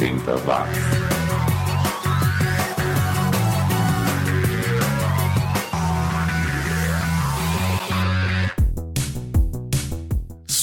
80 watts.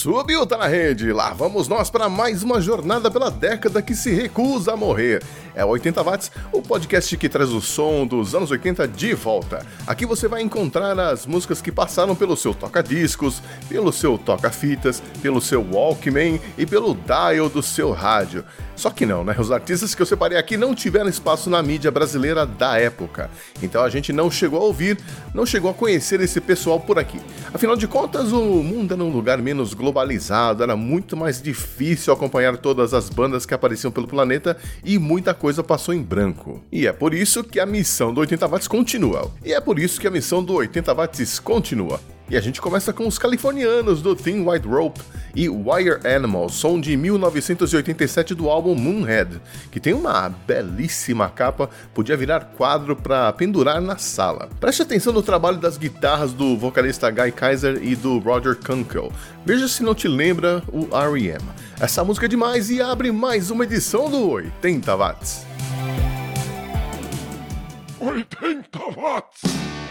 Subiu, tá na rede. Lá vamos nós para mais uma jornada pela década que se recusa a morrer. É 80 Watts, o podcast que traz o som dos anos 80 de volta. Aqui você vai encontrar as músicas que passaram pelo seu toca-discos, pelo seu toca-fitas, pelo seu Walkman e pelo dial do seu rádio. Só que não, né? Os artistas que eu separei aqui não tiveram espaço na mídia brasileira da época. Então a gente não chegou a ouvir, não chegou a conhecer esse pessoal por aqui. Afinal de contas, o mundo era um lugar menos globalizado, era muito mais difícil acompanhar todas as bandas que apareciam pelo planeta e muita coisa passou em branco. E é por isso que a missão do 80 Watts continua. E é por isso que a missão do 80 Watts continua. E a gente começa com os californianos do Thin White Rope e Wire Animal, som de 1987 do álbum Moonhead, que tem uma belíssima capa, podia virar quadro para pendurar na sala. Preste atenção no trabalho das guitarras do vocalista Guy Kaiser e do Roger Kunkel. Veja se não te lembra o R.E.M. Essa música é demais e abre mais uma edição do 80 Watts. 80 Watts!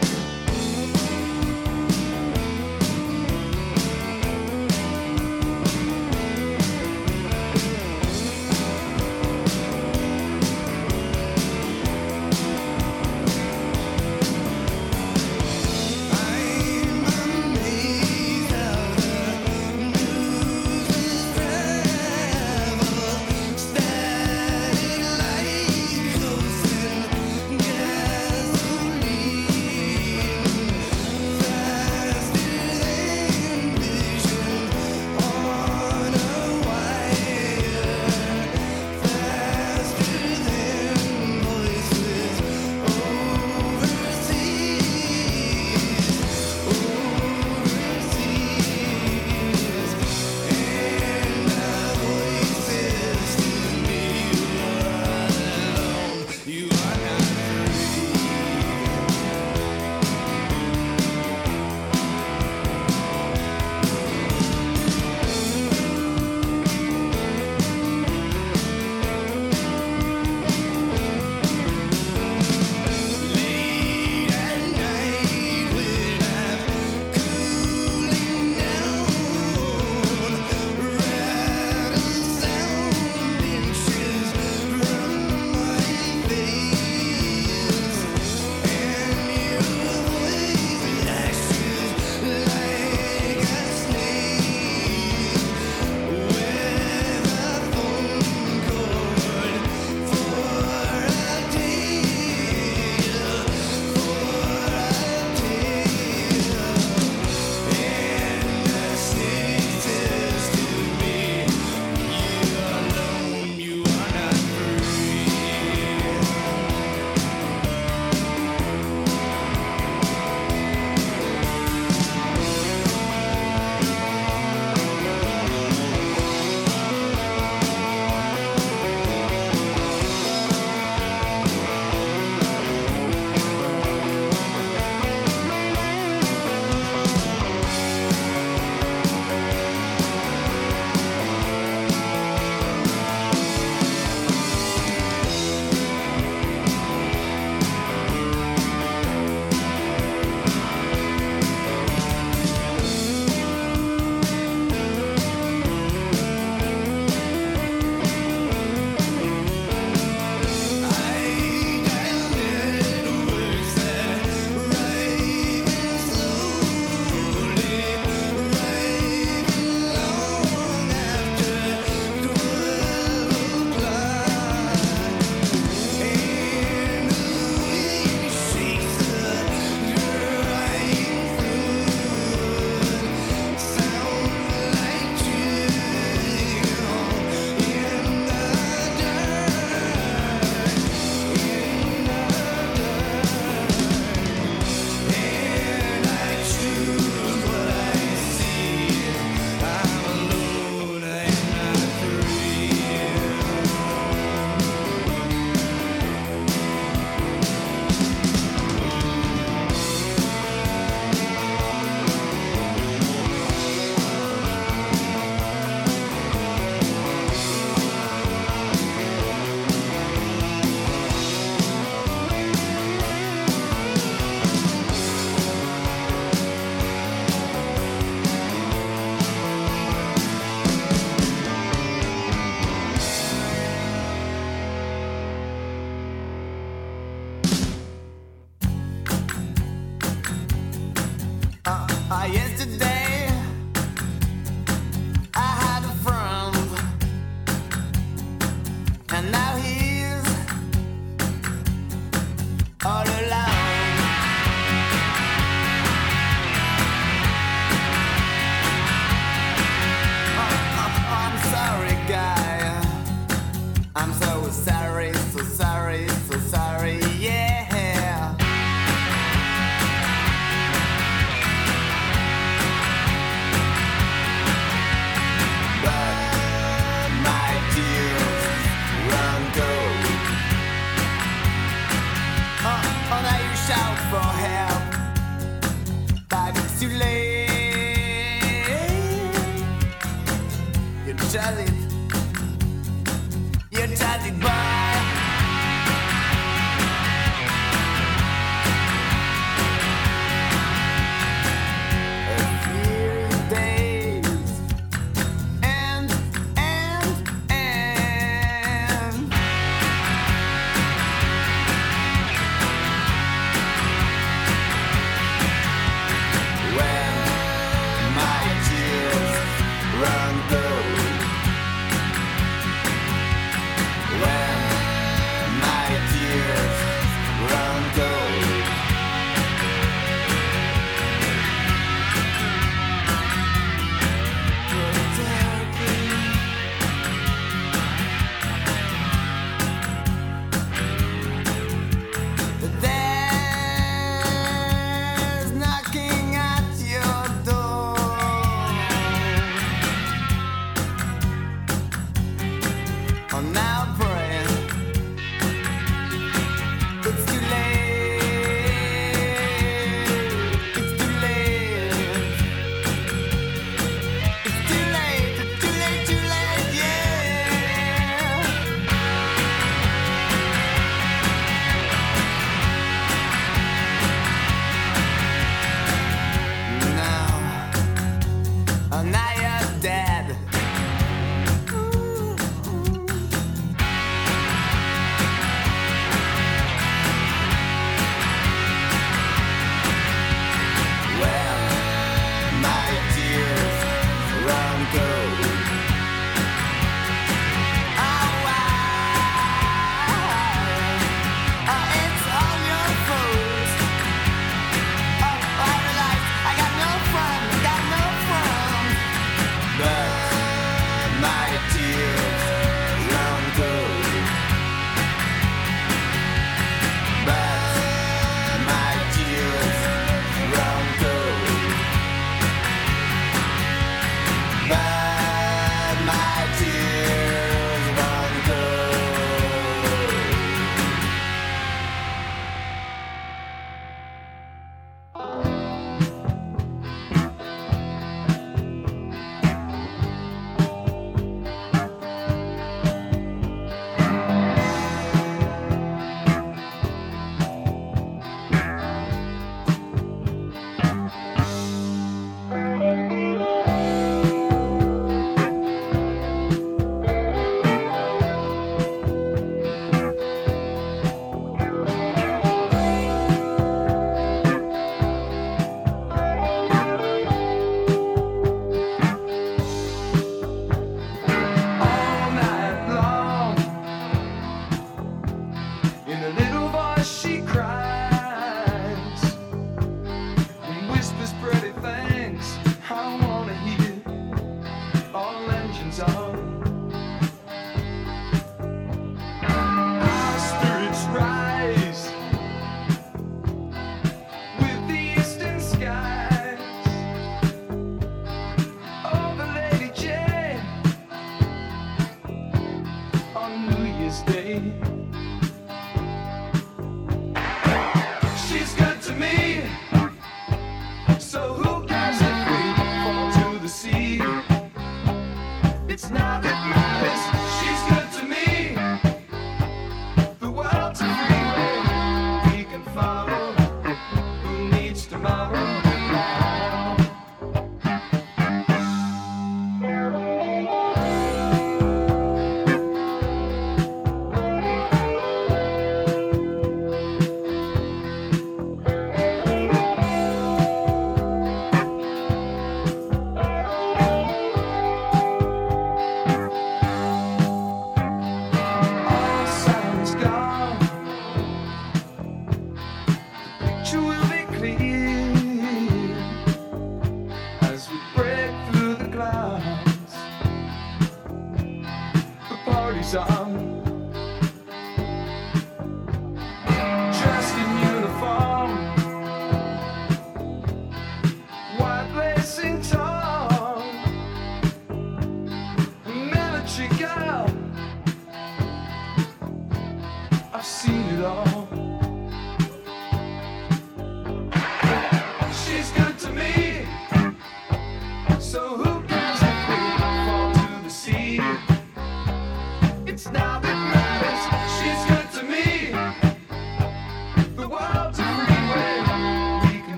stay.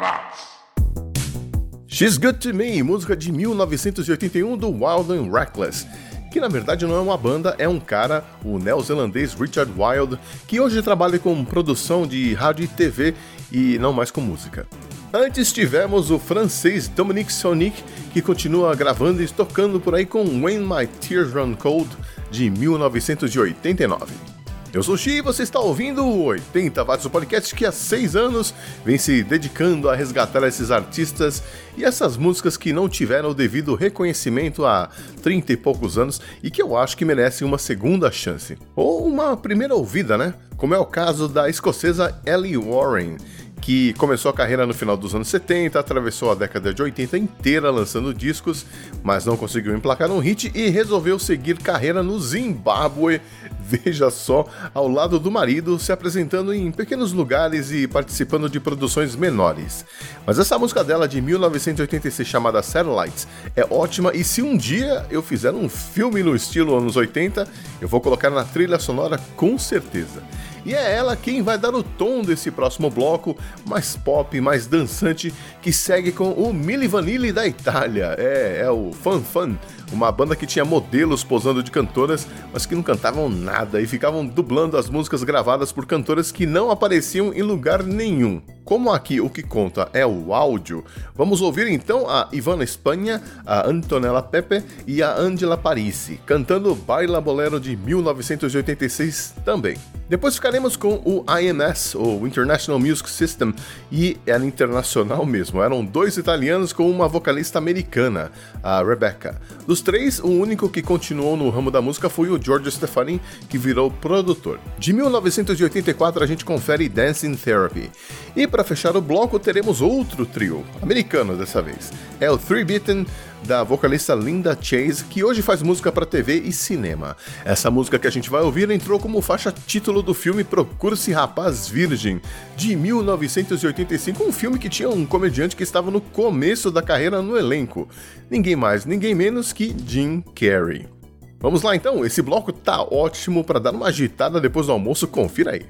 Watts. She's Good to Me, música de 1981 do Wild and Reckless que na verdade não é uma banda, é um cara, o neozelandês Richard Wild, que hoje trabalha com produção de rádio e TV e não mais com música. Antes tivemos o francês Dominique Sonic, que continua gravando e tocando por aí com When My Tears Run Cold, de 1989. Eu sou o Xi e você está ouvindo o 80 Watts, o podcast que há seis anos vem se dedicando a resgatar esses artistas e essas músicas que não tiveram o devido reconhecimento há 30 e poucos anos e que eu acho que merecem uma segunda chance. Ou uma primeira ouvida, né? Como é o caso da escocesa Ellie Warren que começou a carreira no final dos anos 70, atravessou a década de 80 inteira lançando discos, mas não conseguiu emplacar um hit e resolveu seguir carreira no Zimbábue, veja só, ao lado do marido, se apresentando em pequenos lugares e participando de produções menores. Mas essa música dela de 1986 chamada Satellites é ótima e se um dia eu fizer um filme no estilo anos 80, eu vou colocar na trilha sonora com certeza. E é ela quem vai dar o tom desse próximo bloco, mais pop, mais dançante, que segue com o Milli Vanilli da Itália. É, é o Fan Fan, uma banda que tinha modelos posando de cantoras, mas que não cantavam nada e ficavam dublando as músicas gravadas por cantoras que não apareciam em lugar nenhum. Como aqui o que conta é o áudio, vamos ouvir então a Ivana Espanha, a Antonella Pepe e a Angela Parisi, cantando Baila Bolero de 1986 também. Depois ficaremos com o IMS, o International Music System, e era internacional mesmo. Eram dois italianos com uma vocalista americana, a Rebecca. Dos três, o único que continuou no ramo da música foi o George Stefani, que virou produtor. De 1984 a gente confere Dancing Therapy. E para fechar o bloco teremos outro trio, americano dessa vez. É o Three Beaten da vocalista Linda Chase, que hoje faz música para TV e cinema. Essa música que a gente vai ouvir entrou como faixa título do filme Procure-se Rapaz Virgem, de 1985, um filme que tinha um comediante que estava no começo da carreira no elenco. Ninguém mais, ninguém menos que Jim Carrey. Vamos lá então, esse bloco tá ótimo para dar uma agitada depois do almoço, confira aí.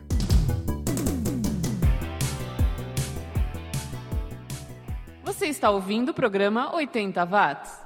Você está ouvindo o programa 80 Watts.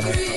Do.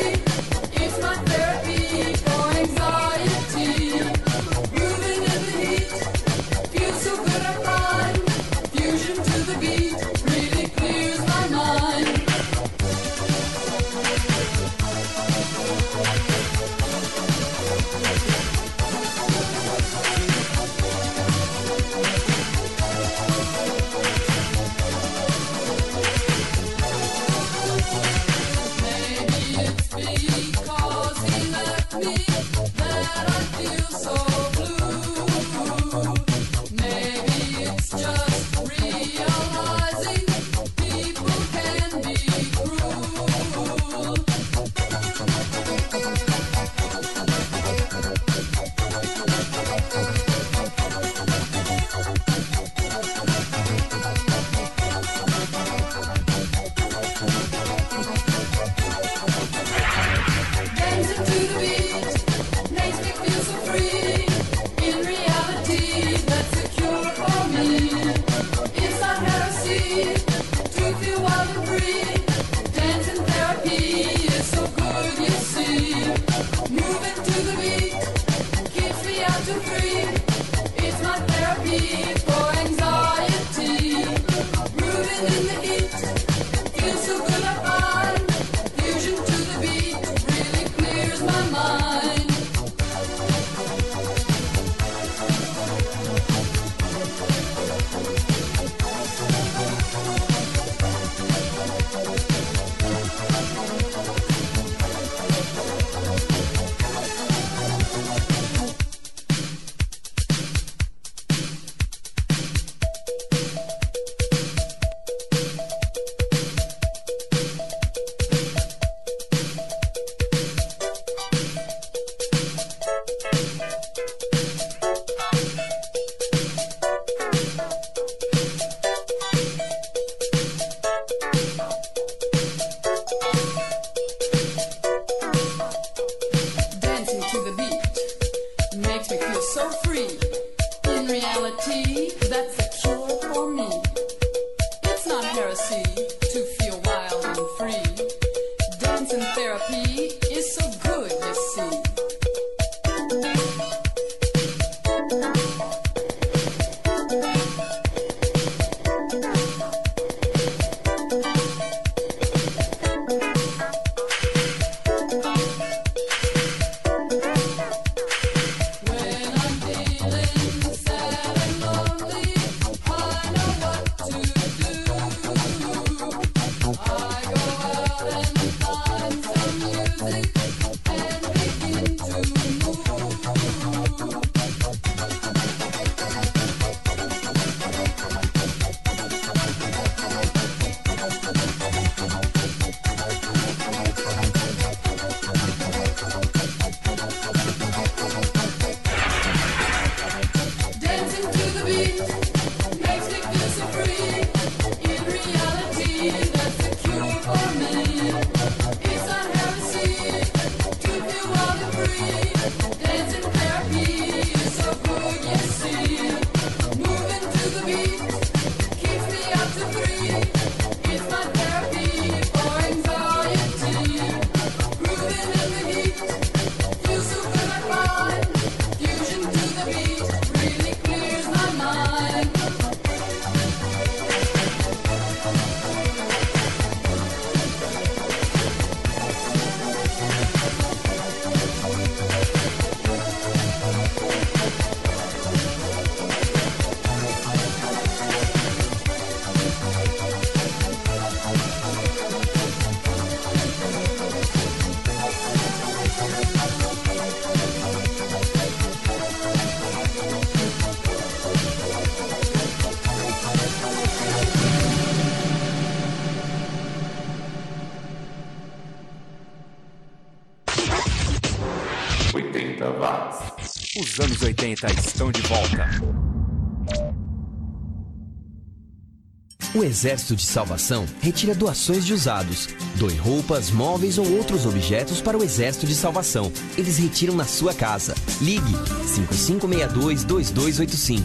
O Exército de Salvação retira doações de usados. Doe roupas, móveis ou outros objetos para o Exército de Salvação. Eles retiram na sua casa. Ligue 5562-2285.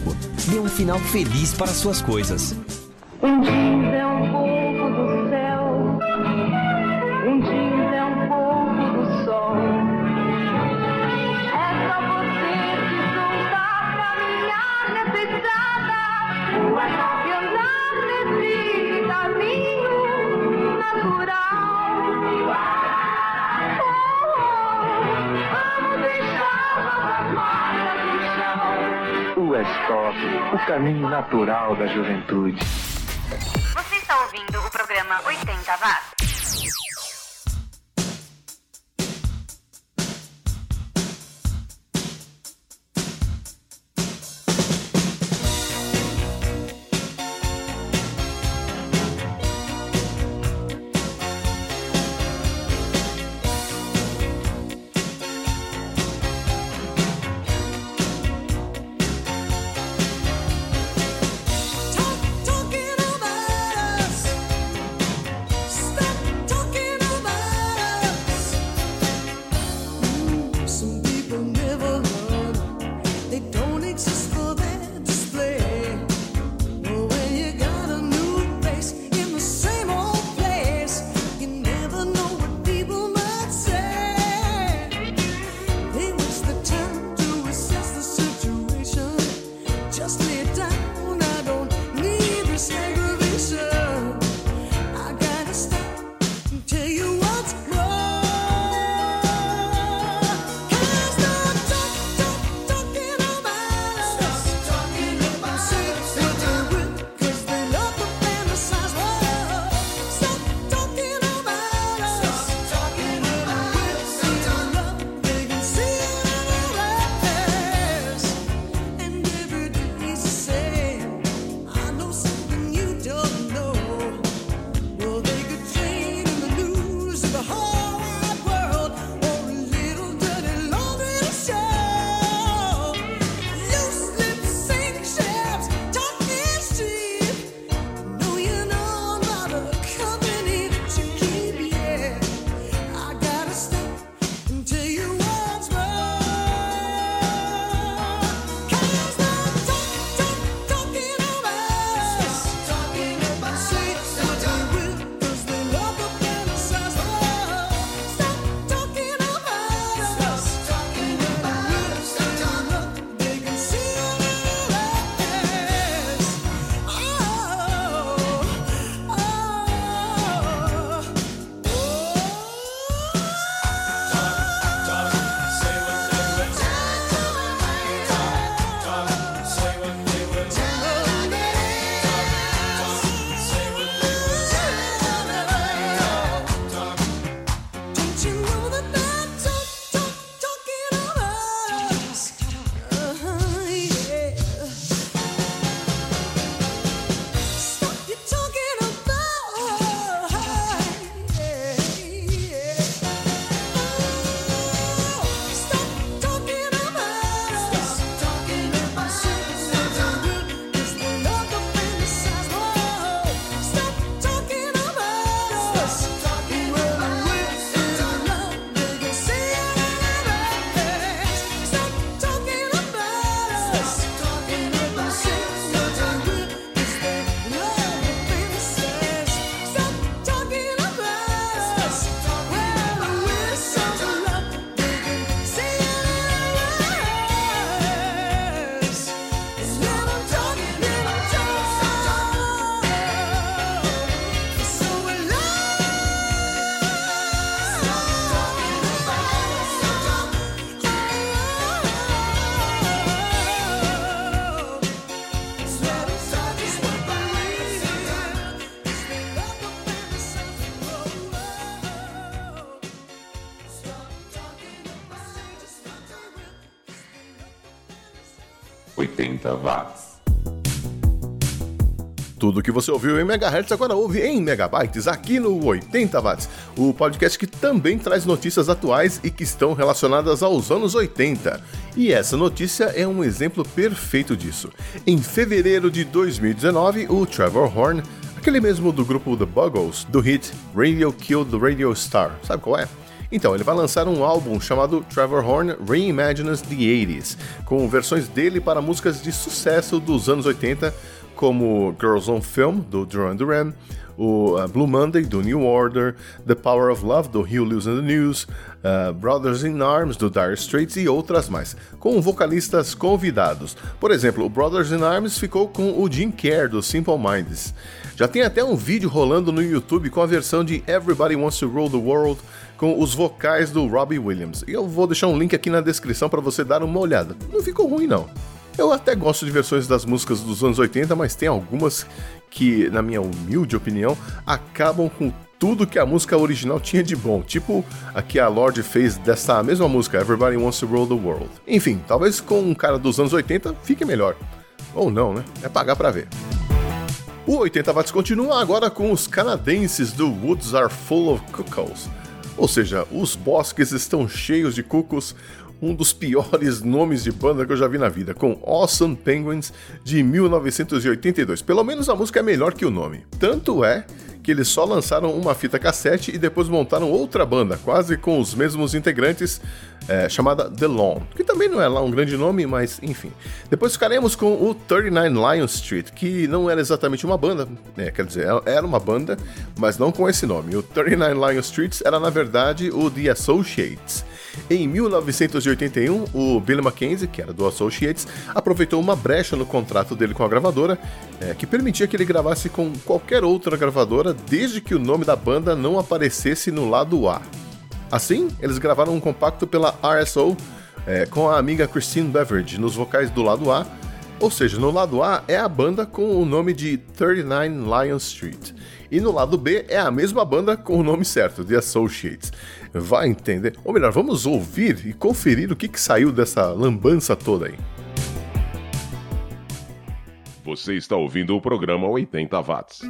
Dê um final feliz para suas coisas. Um dia caminho natural da juventude. Você está ouvindo o programa 80 Watts. Roberta Tudo que você ouviu em megahertz agora ouve em megabytes aqui no 80 watts, o podcast que também traz notícias atuais e que estão relacionadas aos anos 80. E essa notícia é um exemplo perfeito disso. Em fevereiro de 2019, o Trevor Horn, aquele mesmo do grupo The Buggles, do hit Radio Killed the Radio Star, sabe qual é? Então, ele vai lançar um álbum chamado Trevor Horn Reimagines the 80s, com versões dele para músicas de sucesso dos anos 80 como Girls on Film, do Duran Duran, o uh, Blue Monday, do New Order, The Power of Love, do Hugh Lewis and the News, uh, Brothers in Arms, do Dire Straits e outras mais, com vocalistas convidados. Por exemplo, o Brothers in Arms ficou com o Jim Kerr, do Simple Minds. Já tem até um vídeo rolando no YouTube com a versão de Everybody Wants to Rule the World, com os vocais do Robbie Williams. E eu vou deixar um link aqui na descrição para você dar uma olhada. Não ficou ruim não. Eu até gosto de versões das músicas dos anos 80, mas tem algumas que, na minha humilde opinião, acabam com tudo que a música original tinha de bom, tipo a que a Lorde fez dessa mesma música, Everybody Wants to Rule the World. Enfim, talvez com um cara dos anos 80 fique melhor. Ou não, né? É pagar pra ver. O 80 Watts continua agora com os canadenses do Woods Are Full of Cuckoos. Ou seja, os bosques estão cheios de cucos, um dos piores nomes de banda que eu já vi na vida, com Awesome Penguins de 1982. Pelo menos a música é melhor que o nome. Tanto é que eles só lançaram uma fita cassete e depois montaram outra banda, quase com os mesmos integrantes, é, chamada The Lawn, que também não é lá um grande nome, mas enfim. Depois ficaremos com o 39 Lion Street, que não era exatamente uma banda, é, quer dizer, era uma banda, mas não com esse nome. O 39 Lion Streets era na verdade o The Associates. Em 1981, o Billy Mackenzie, que era do Associates, aproveitou uma brecha no contrato dele com a gravadora, é, que permitia que ele gravasse com qualquer outra gravadora, desde que o nome da banda não aparecesse no lado A. Assim, eles gravaram um compacto pela RSO é, com a amiga Christine Beveridge nos vocais do lado A, ou seja, no lado A é a banda com o nome de 39 Lion Street. E no lado B é a mesma banda com o nome certo, The Associates. Vai entender? Ou melhor, vamos ouvir e conferir o que, que saiu dessa lambança toda aí. Você está ouvindo o programa 80 Watts.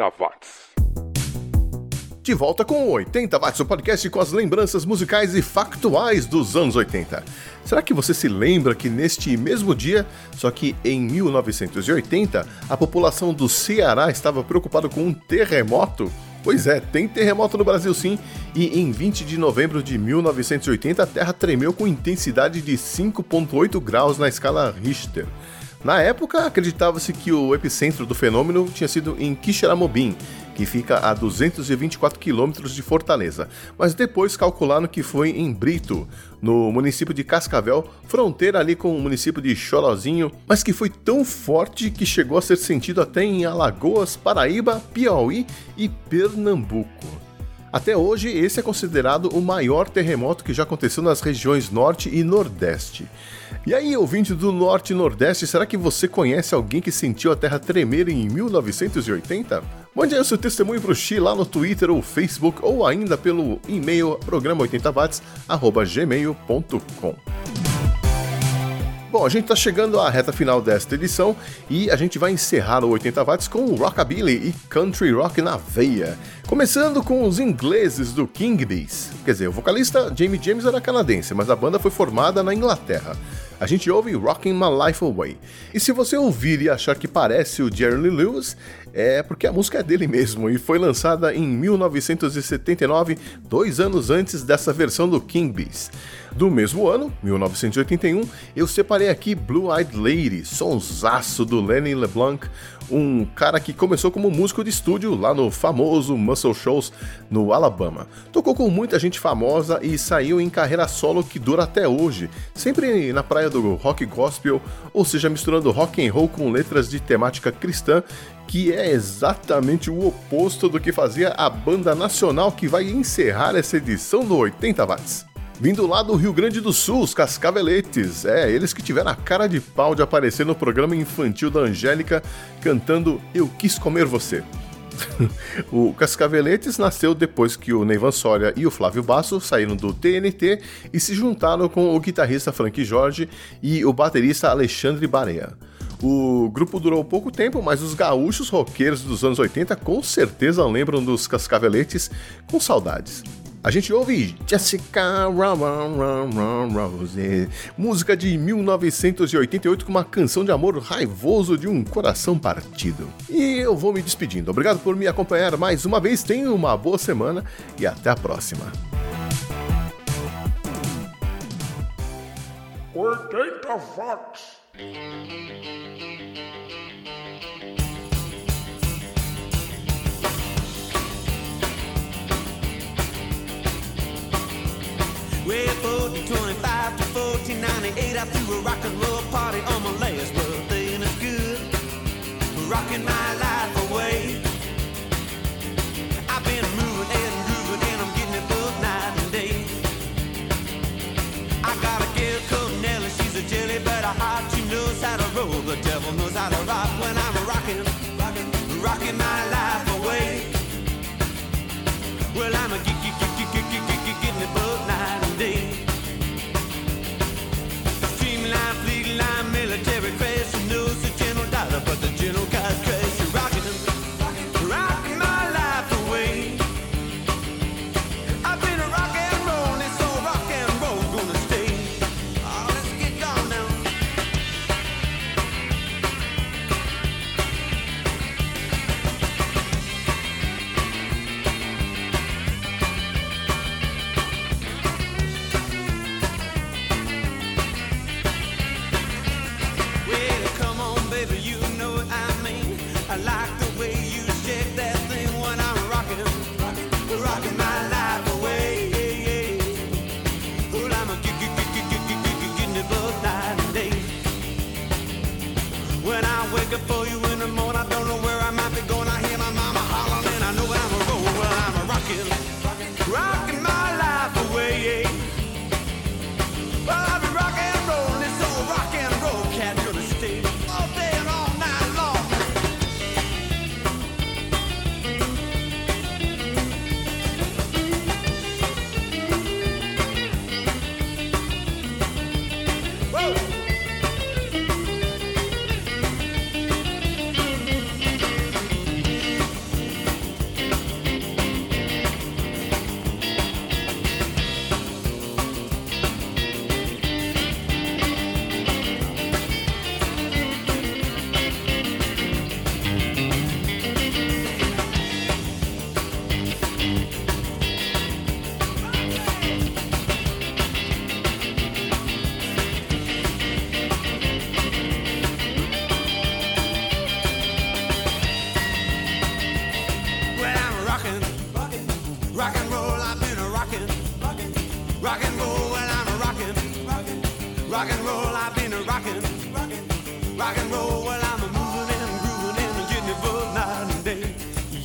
80 watts. De volta com o 80 Watts, o podcast com as lembranças musicais e factuais dos anos 80. Será que você se lembra que neste mesmo dia, só que em 1980, a população do Ceará estava preocupada com um terremoto? Pois é, tem terremoto no Brasil sim, e em 20 de novembro de 1980 a Terra tremeu com intensidade de 5.8 graus na escala Richter. Na época, acreditava-se que o epicentro do fenômeno tinha sido em Quixeramobim, que fica a 224 quilômetros de Fortaleza, mas depois calcularam que foi em Brito, no município de Cascavel, fronteira ali com o município de Chorozinho, mas que foi tão forte que chegou a ser sentido até em Alagoas, Paraíba, Piauí e Pernambuco. Até hoje, esse é considerado o maior terremoto que já aconteceu nas regiões Norte e Nordeste. E aí, ouvinte do Norte e Nordeste, será que você conhece alguém que sentiu a Terra tremer em 1980? Mande aí o seu testemunho pro Xi lá no Twitter ou Facebook ou ainda pelo e-mail programa80watts@gmail.com. Bom, a gente tá chegando à reta final desta edição e a gente vai encerrar o 80 watts com Rockabilly e Country Rock na veia. Começando com os ingleses do King Bees. Quer dizer, o vocalista Jamie James era canadense, mas a banda foi formada na Inglaterra. A gente ouve Rocking My Life Away. E se você ouvir e achar que parece o Jerry Lee Lewis, é porque a música é dele mesmo e foi lançada em 1979, dois anos antes dessa versão do King Bees. Do mesmo ano, 1981, eu separei aqui Blue Eyed Lady, sonsaço do Lenny LeBlanc, um cara que começou como músico de estúdio lá no famoso Muscle Shoals no Alabama. Tocou com muita gente famosa e saiu em carreira solo que dura até hoje, sempre na praia do rock gospel, ou seja, misturando rock and roll com letras de temática cristã, que é exatamente o oposto do que fazia a banda nacional que vai encerrar essa edição do 80 Watts. Vindo lá do Rio Grande do Sul, os Cascaveletes. É, eles que tiveram a cara de pau de aparecer no programa infantil da Angélica cantando Eu Quis Comer Você. o Cascaveletes nasceu depois que o Neivan Soria e o Flávio Basso saíram do TNT e se juntaram com o guitarrista Frank Jorge e o baterista Alexandre Barea. O grupo durou pouco tempo, mas os gaúchos roqueiros dos anos 80 com certeza lembram dos Cascaveletes com saudades. A gente ouve Jessica Rose, música de 1988 com uma canção de amor raivoso de um coração partido. E eu vou me despedindo. Obrigado por me acompanhar mais uma vez. Tenha uma boa semana e até a próxima. 80 watts. Way 1425 to 1498, I threw a rock and roll party on my last birthday, and it's good. Rocking my life away. I've been moving and grooving, and I'm getting it both night and day. I got a girl called Nellie, she's a jelly, but a heart she knows how to roll. The devil knows how to rock when I'm but the general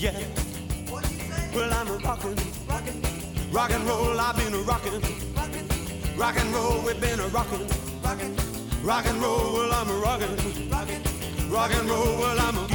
yeah. Well, I'm a rockin', rock and roll, I've been a rockin', rock and roll, we've been a rockin', rock and roll, well, I'm a rockin', rock and roll, well, I'm a